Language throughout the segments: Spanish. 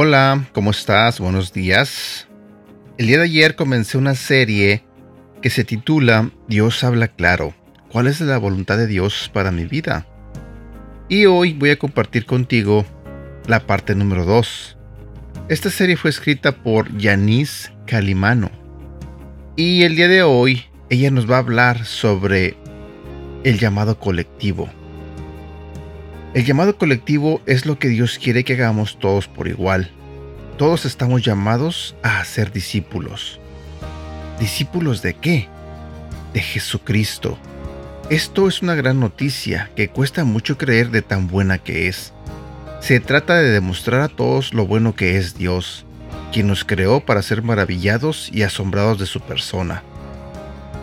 Hola, ¿cómo estás? Buenos días. El día de ayer comencé una serie que se titula Dios habla claro. ¿Cuál es la voluntad de Dios para mi vida? Y hoy voy a compartir contigo la parte número 2. Esta serie fue escrita por Yanis Calimano. Y el día de hoy ella nos va a hablar sobre el llamado colectivo. El llamado colectivo es lo que Dios quiere que hagamos todos por igual. Todos estamos llamados a ser discípulos. ¿Discípulos de qué? De Jesucristo. Esto es una gran noticia que cuesta mucho creer de tan buena que es. Se trata de demostrar a todos lo bueno que es Dios, quien nos creó para ser maravillados y asombrados de su persona.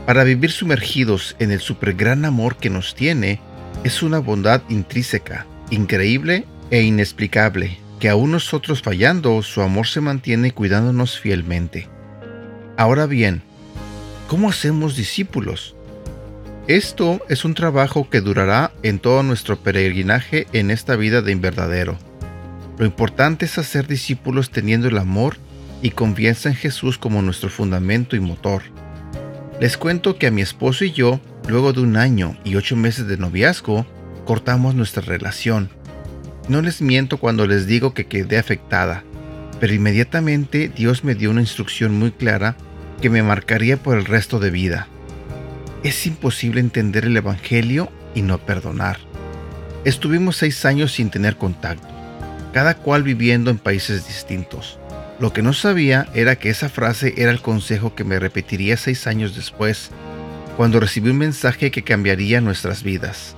Para vivir sumergidos en el gran amor que nos tiene, es una bondad intrínseca, increíble e inexplicable, que aún nosotros fallando, su amor se mantiene cuidándonos fielmente. Ahora bien, ¿cómo hacemos discípulos? Esto es un trabajo que durará en todo nuestro peregrinaje en esta vida de inverdadero. Lo importante es hacer discípulos teniendo el amor y confianza en Jesús como nuestro fundamento y motor. Les cuento que a mi esposo y yo Luego de un año y ocho meses de noviazgo, cortamos nuestra relación. No les miento cuando les digo que quedé afectada, pero inmediatamente Dios me dio una instrucción muy clara que me marcaría por el resto de vida. Es imposible entender el Evangelio y no perdonar. Estuvimos seis años sin tener contacto, cada cual viviendo en países distintos. Lo que no sabía era que esa frase era el consejo que me repetiría seis años después cuando recibí un mensaje que cambiaría nuestras vidas,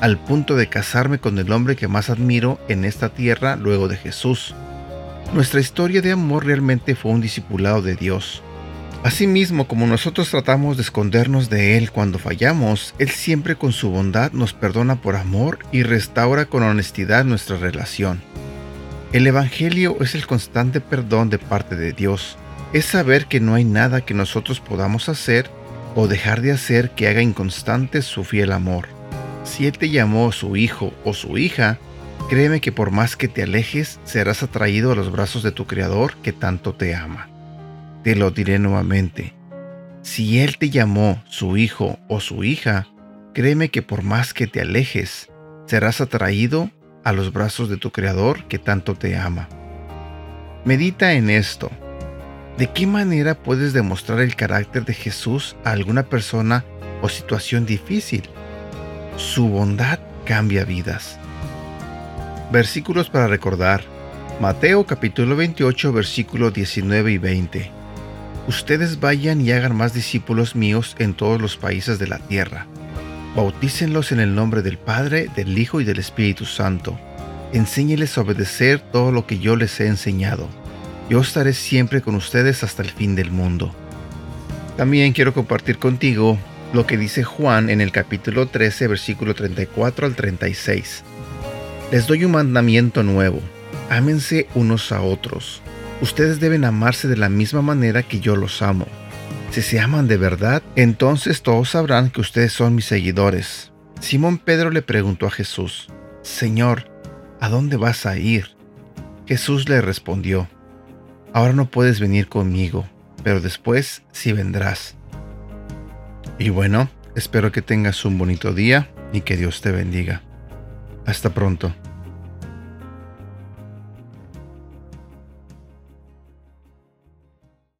al punto de casarme con el hombre que más admiro en esta tierra luego de Jesús. Nuestra historia de amor realmente fue un discipulado de Dios. Asimismo, como nosotros tratamos de escondernos de Él cuando fallamos, Él siempre con su bondad nos perdona por amor y restaura con honestidad nuestra relación. El Evangelio es el constante perdón de parte de Dios. Es saber que no hay nada que nosotros podamos hacer o dejar de hacer que haga inconstante su fiel amor. Si Él te llamó su hijo o su hija, créeme que por más que te alejes, serás atraído a los brazos de tu Creador que tanto te ama. Te lo diré nuevamente. Si Él te llamó su hijo o su hija, créeme que por más que te alejes, serás atraído a los brazos de tu Creador que tanto te ama. Medita en esto ¿De qué manera puedes demostrar el carácter de Jesús a alguna persona o situación difícil? Su bondad cambia vidas. Versículos para recordar. Mateo capítulo 28 versículo 19 y 20. Ustedes vayan y hagan más discípulos míos en todos los países de la tierra. Bautícenlos en el nombre del Padre, del Hijo y del Espíritu Santo. Enséñeles a obedecer todo lo que yo les he enseñado yo estaré siempre con ustedes hasta el fin del mundo. También quiero compartir contigo lo que dice Juan en el capítulo 13, versículo 34 al 36. Les doy un mandamiento nuevo. Ámense unos a otros. Ustedes deben amarse de la misma manera que yo los amo. Si se aman de verdad, entonces todos sabrán que ustedes son mis seguidores. Simón Pedro le preguntó a Jesús, Señor, ¿a dónde vas a ir? Jesús le respondió, Ahora no puedes venir conmigo, pero después sí vendrás. Y bueno, espero que tengas un bonito día y que Dios te bendiga. Hasta pronto.